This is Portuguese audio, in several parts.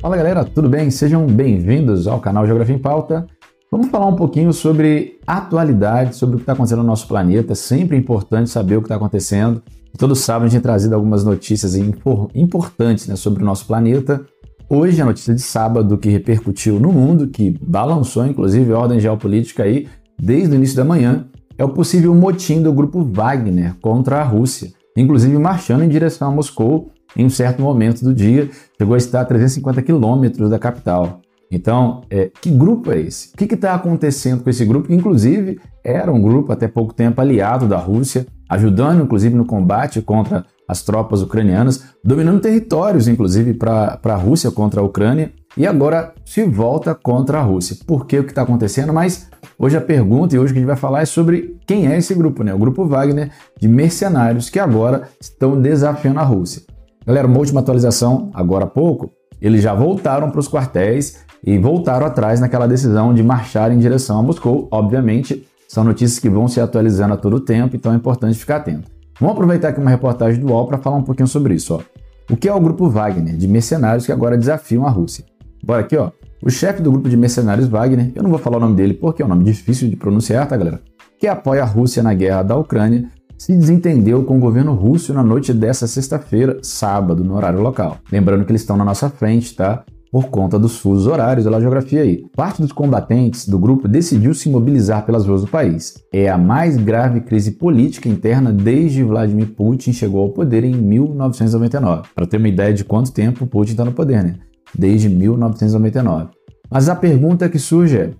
Fala galera, tudo bem? Sejam bem-vindos ao canal Geografia em Pauta. Vamos falar um pouquinho sobre atualidade, sobre o que está acontecendo no nosso planeta. Sempre é importante saber o que está acontecendo. Todo sábado a gente tem trazido algumas notícias importantes né, sobre o nosso planeta. Hoje a notícia de sábado que repercutiu no mundo, que balançou inclusive a ordem geopolítica aí desde o início da manhã, é o possível motim do grupo Wagner contra a Rússia, inclusive marchando em direção a Moscou em um certo momento do dia, chegou a estar a 350 quilômetros da capital. Então, é, que grupo é esse? O que está acontecendo com esse grupo? Que, inclusive, era um grupo até pouco tempo aliado da Rússia, ajudando, inclusive, no combate contra as tropas ucranianas, dominando territórios, inclusive, para a Rússia contra a Ucrânia, e agora se volta contra a Rússia. Por que o que está acontecendo? Mas hoje a pergunta e hoje o que a gente vai falar é sobre quem é esse grupo, né? O grupo Wagner de mercenários que agora estão desafiando a Rússia. Galera, uma última atualização, agora há pouco, eles já voltaram para os quartéis e voltaram atrás naquela decisão de marchar em direção a Moscou. Obviamente, são notícias que vão se atualizando a todo tempo, então é importante ficar atento. Vamos aproveitar aqui uma reportagem do UOL para falar um pouquinho sobre isso. Ó. O que é o grupo Wagner, de mercenários que agora desafiam a Rússia? Bora aqui, ó. O chefe do grupo de mercenários Wagner, eu não vou falar o nome dele porque é um nome difícil de pronunciar, tá, galera? Que apoia a Rússia na guerra da Ucrânia, se desentendeu com o governo russo na noite dessa sexta-feira, sábado, no horário local. Lembrando que eles estão na nossa frente, tá? Por conta dos fusos horários da geografia aí. Parte dos combatentes do grupo decidiu se mobilizar pelas ruas do país. É a mais grave crise política interna desde Vladimir Putin chegou ao poder em 1999. Para ter uma ideia de quanto tempo Putin está no poder, né? Desde 1999. Mas a pergunta que surge é: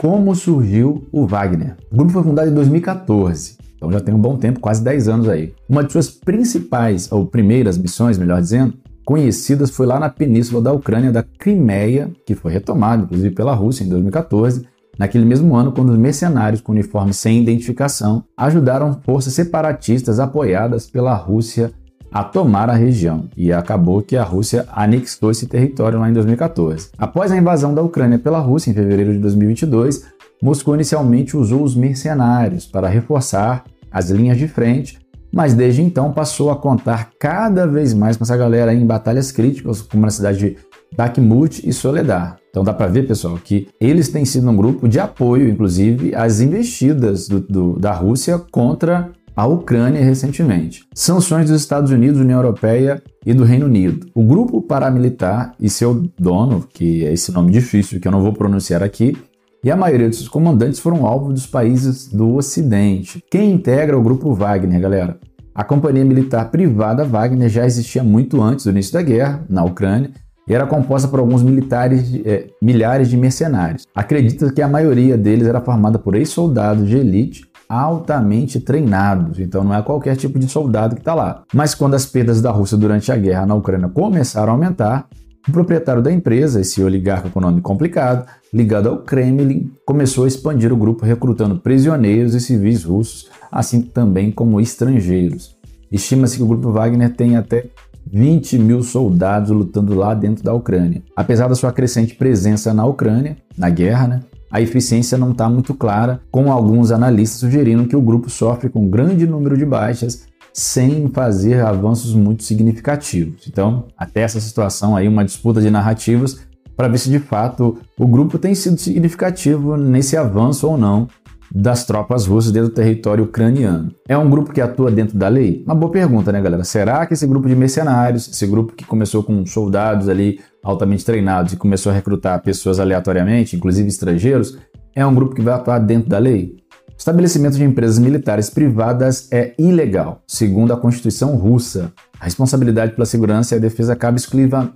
como surgiu o Wagner? O grupo foi fundado em 2014 então já tem um bom tempo, quase 10 anos aí. Uma de suas principais, ou primeiras missões, melhor dizendo, conhecidas foi lá na península da Ucrânia da Crimeia, que foi retomada inclusive pela Rússia em 2014, naquele mesmo ano quando os mercenários com uniforme sem identificação ajudaram forças separatistas apoiadas pela Rússia a tomar a região e acabou que a Rússia anexou esse território lá em 2014. Após a invasão da Ucrânia pela Rússia em fevereiro de 2022, Moscou inicialmente usou os mercenários para reforçar as linhas de frente, mas desde então passou a contar cada vez mais com essa galera em batalhas críticas, como na cidade de Bakhmut e Soledar. Então dá para ver, pessoal, que eles têm sido um grupo de apoio, inclusive, às investidas do, do, da Rússia contra a Ucrânia recentemente. Sanções dos Estados Unidos, União Europeia e do Reino Unido. O grupo paramilitar e seu dono, que é esse nome difícil que eu não vou pronunciar aqui, e a maioria dos seus comandantes foram alvo dos países do Ocidente. Quem integra o grupo Wagner, galera? A companhia militar privada Wagner já existia muito antes do início da guerra, na Ucrânia, e era composta por alguns militares, é, milhares de mercenários. Acredita que a maioria deles era formada por ex-soldados de elite altamente treinados, então não é qualquer tipo de soldado que está lá. Mas quando as perdas da Rússia durante a guerra na Ucrânia começaram a aumentar, o proprietário da empresa, esse oligarca com nome complicado, ligado ao Kremlin, começou a expandir o grupo recrutando prisioneiros e civis russos, assim também como estrangeiros. Estima-se que o grupo Wagner tem até 20 mil soldados lutando lá dentro da Ucrânia. Apesar da sua crescente presença na Ucrânia, na guerra, né, a eficiência não está muito clara, com alguns analistas sugerindo que o grupo sofre com um grande número de baixas sem fazer avanços muito significativos. Então, até essa situação aí, uma disputa de narrativas para ver se de fato o grupo tem sido significativo nesse avanço ou não das tropas russas dentro do território ucraniano. É um grupo que atua dentro da lei? Uma boa pergunta, né, galera? Será que esse grupo de mercenários, esse grupo que começou com soldados ali altamente treinados e começou a recrutar pessoas aleatoriamente, inclusive estrangeiros, é um grupo que vai atuar dentro da lei? Estabelecimento de empresas militares privadas é ilegal, segundo a Constituição russa. A responsabilidade pela segurança e a defesa cabe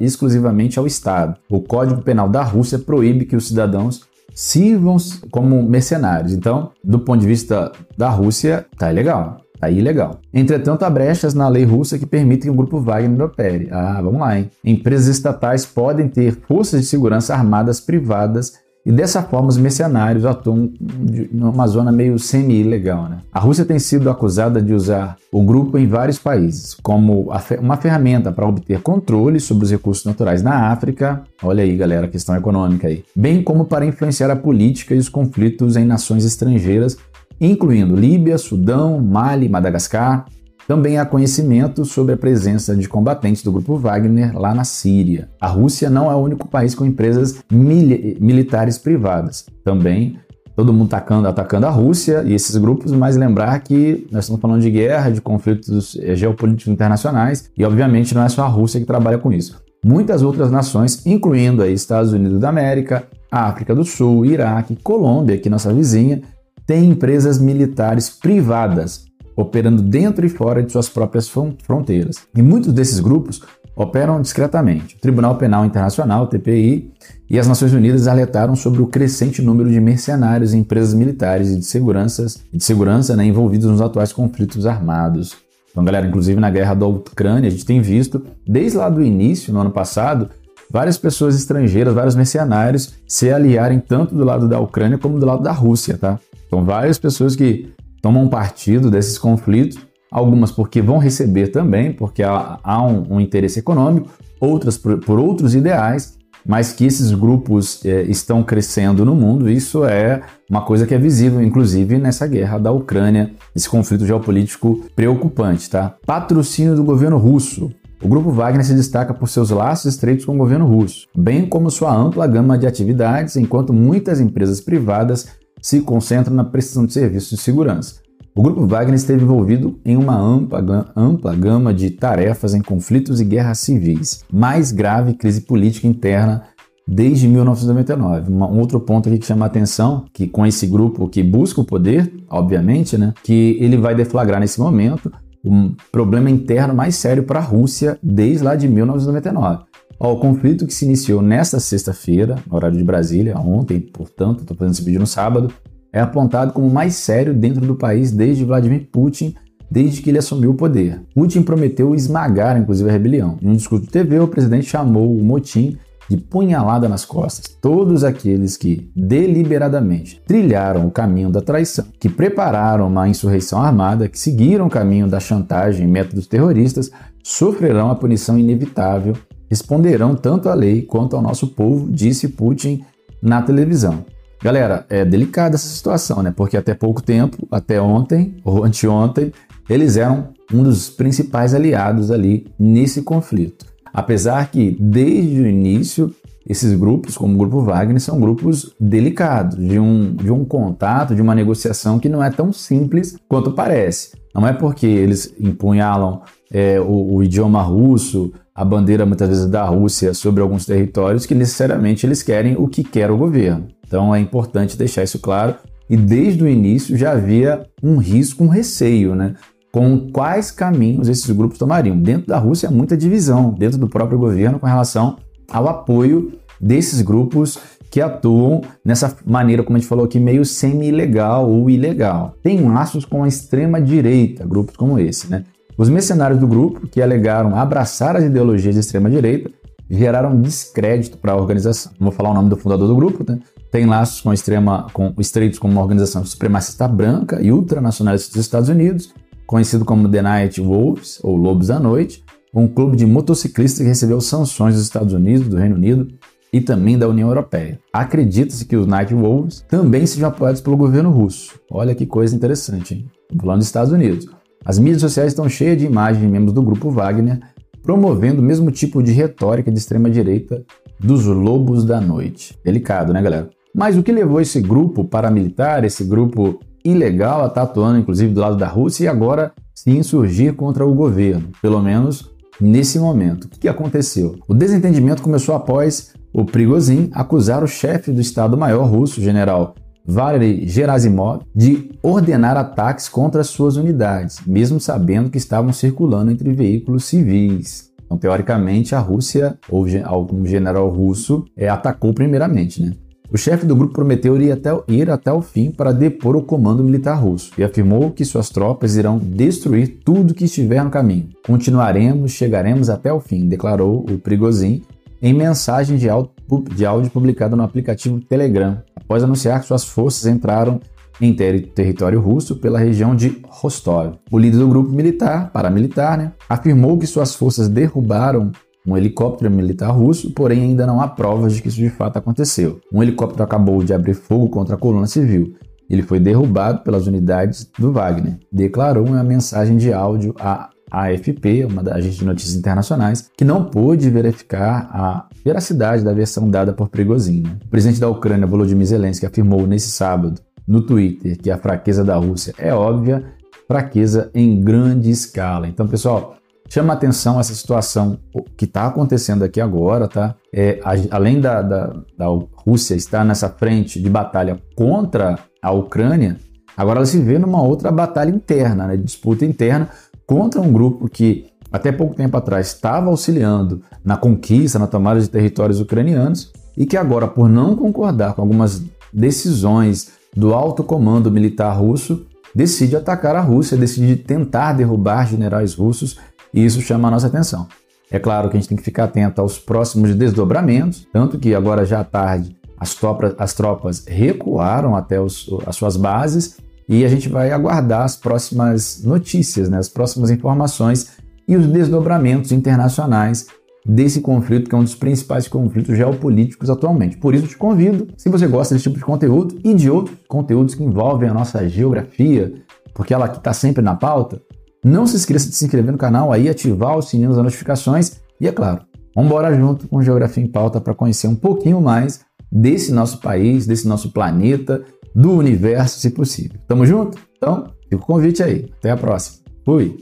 exclusivamente ao Estado. O Código Penal da Rússia proíbe que os cidadãos sirvam como mercenários. Então, do ponto de vista da Rússia, tá ilegal. Tá ilegal. Entretanto, há brechas na lei russa que permitem que o grupo Wagner opere. Ah, vamos lá, hein? Empresas estatais podem ter forças de segurança armadas privadas e dessa forma, os mercenários atuam numa zona meio semi-ilegal. Né? A Rússia tem sido acusada de usar o grupo em vários países como uma ferramenta para obter controle sobre os recursos naturais na África. Olha aí, galera, questão econômica aí. Bem como para influenciar a política e os conflitos em nações estrangeiras, incluindo Líbia, Sudão, Mali, Madagascar. Também há conhecimento sobre a presença de combatentes do grupo Wagner lá na Síria. A Rússia não é o único país com empresas mil militares privadas. Também todo mundo atacando, atacando a Rússia e esses grupos, mas lembrar que nós estamos falando de guerra, de conflitos eh, geopolíticos internacionais e, obviamente, não é só a Rússia que trabalha com isso. Muitas outras nações, incluindo aí Estados Unidos da América, África do Sul, Iraque, Colômbia, aqui nossa vizinha, têm empresas militares privadas operando dentro e fora de suas próprias fronteiras. E muitos desses grupos operam discretamente. O Tribunal Penal Internacional, TPI, e as Nações Unidas alertaram sobre o crescente número de mercenários em empresas militares e de, seguranças, de segurança né, envolvidos nos atuais conflitos armados. Então, galera, inclusive na guerra da Ucrânia, a gente tem visto, desde lá do início, no ano passado, várias pessoas estrangeiras, vários mercenários se aliarem tanto do lado da Ucrânia como do lado da Rússia, tá? Então, várias pessoas que tomam partido desses conflitos, algumas porque vão receber também, porque há, há um, um, interesse econômico, outras por, por outros ideais, mas que esses grupos é, estão crescendo no mundo, isso é uma coisa que é visível, inclusive, nessa guerra da Ucrânia, esse conflito geopolítico preocupante, tá? Patrocínio do governo russo. O grupo Wagner se destaca por seus laços estreitos com o governo russo, bem como sua ampla gama de atividades, enquanto muitas empresas privadas se concentram na prestação de serviços de segurança. O Grupo Wagner esteve envolvido em uma ampla, ampla gama de tarefas em conflitos e guerras civis, mais grave crise política interna desde 1999. Um outro ponto aqui que chama a atenção, que com esse grupo que busca o poder, obviamente, né, que ele vai deflagrar nesse momento um problema interno mais sério para a Rússia desde lá de 1999. Ó, o conflito que se iniciou nesta sexta-feira, no horário de Brasília, ontem, portanto, estou fazendo esse vídeo no sábado, é apontado como o mais sério dentro do país desde Vladimir Putin, desde que ele assumiu o poder. Putin prometeu esmagar, inclusive, a rebelião. Em um discurso de TV, o presidente chamou o motim de punhalada nas costas. Todos aqueles que deliberadamente trilharam o caminho da traição, que prepararam uma insurreição armada, que seguiram o caminho da chantagem e métodos terroristas, sofrerão a punição inevitável, responderão tanto à lei quanto ao nosso povo, disse Putin na televisão. Galera, é delicada essa situação, né? Porque até pouco tempo, até ontem ou anteontem, eles eram um dos principais aliados ali nesse conflito. Apesar que desde o início esses grupos, como o Grupo Wagner, são grupos delicados, de um, de um contato, de uma negociação que não é tão simples quanto parece. Não é porque eles empunhalam é, o, o, idioma russo, a bandeira muitas vezes da Rússia sobre alguns territórios, que necessariamente eles querem o que quer o governo. Então é importante deixar isso claro. E desde o início já havia um risco, um receio, né? Com quais caminhos esses grupos tomariam. Dentro da Rússia há muita divisão, dentro do próprio governo, com relação ao apoio desses grupos que atuam nessa maneira, como a gente falou aqui, meio semi-ilegal ou ilegal. Tem laços com a extrema-direita, grupos como esse, né? Os mercenários do grupo, que alegaram abraçar as ideologias de extrema-direita, geraram descrédito para a organização. Não vou falar o nome do fundador do grupo, né? tem laços com, extrema, com estreitos com uma organização supremacista branca e ultranacionalista dos Estados Unidos, conhecido como The Night Wolves, ou Lobos da Noite, um clube de motociclistas que recebeu sanções dos Estados Unidos, do Reino Unido e também da União Europeia. Acredita-se que os Night Wolves também sejam apoiados pelo governo russo. Olha que coisa interessante, hein? Falando dos Estados Unidos. As mídias sociais estão cheias de imagens de membros do grupo Wagner promovendo o mesmo tipo de retórica de extrema-direita dos lobos da noite. Delicado, né, galera? Mas o que levou esse grupo paramilitar, esse grupo ilegal, a estar atuando inclusive do lado da Rússia e agora se insurgir contra o governo, pelo menos nesse momento? O que aconteceu? O desentendimento começou após o Prigozhin acusar o chefe do Estado-Maior russo, general Valery Gerasimov, de ordenar ataques contra suas unidades, mesmo sabendo que estavam circulando entre veículos civis. Então, teoricamente, a Rússia, ou algum general russo, é, atacou primeiramente, né? O chefe do grupo prometeu ir até, ir até o fim para depor o comando militar russo e afirmou que suas tropas irão destruir tudo que estiver no caminho. Continuaremos, chegaremos até o fim, declarou o Prigozhin em mensagem de áudio, de áudio publicada no aplicativo Telegram, após anunciar que suas forças entraram em ter território russo pela região de Rostov. O líder do grupo militar, paramilitar, né, afirmou que suas forças derrubaram um helicóptero militar russo, porém ainda não há provas de que isso de fato aconteceu. Um helicóptero acabou de abrir fogo contra a coluna civil. ele foi derrubado pelas unidades do Wagner, declarou uma mensagem de áudio à AFP, uma das agências de notícias internacionais, que não pôde verificar a veracidade da versão dada por Prigozhin. O presidente da Ucrânia, Volodymyr Zelensky, afirmou nesse sábado no Twitter que a fraqueza da Rússia é óbvia, fraqueza em grande escala. Então, pessoal, chama atenção essa situação que está acontecendo aqui agora, tá? É, a, além da, da, da Rússia estar nessa frente de batalha contra a Ucrânia, agora ela se vê numa outra batalha interna, né, disputa interna contra um grupo que até pouco tempo atrás estava auxiliando na conquista, na tomada de territórios ucranianos e que agora, por não concordar com algumas decisões do alto comando militar russo, decide atacar a Rússia, decide tentar derrubar generais russos e isso chama a nossa atenção. É claro que a gente tem que ficar atento aos próximos desdobramentos, tanto que agora já à tarde as tropas, as tropas recuaram até os, as suas bases e a gente vai aguardar as próximas notícias, né, as próximas informações e os desdobramentos internacionais desse conflito, que é um dos principais conflitos geopolíticos atualmente. Por isso, te convido, se você gosta desse tipo de conteúdo e de outros conteúdos que envolvem a nossa geografia, porque ela aqui está sempre na pauta, não se esqueça de se inscrever no canal aí, ativar o sininho das notificações e, é claro, vamos embora junto com Geografia em Pauta para conhecer um pouquinho mais desse nosso país, desse nosso planeta, do universo, se possível. Tamo junto? Então, fica o convite aí. Até a próxima. Fui!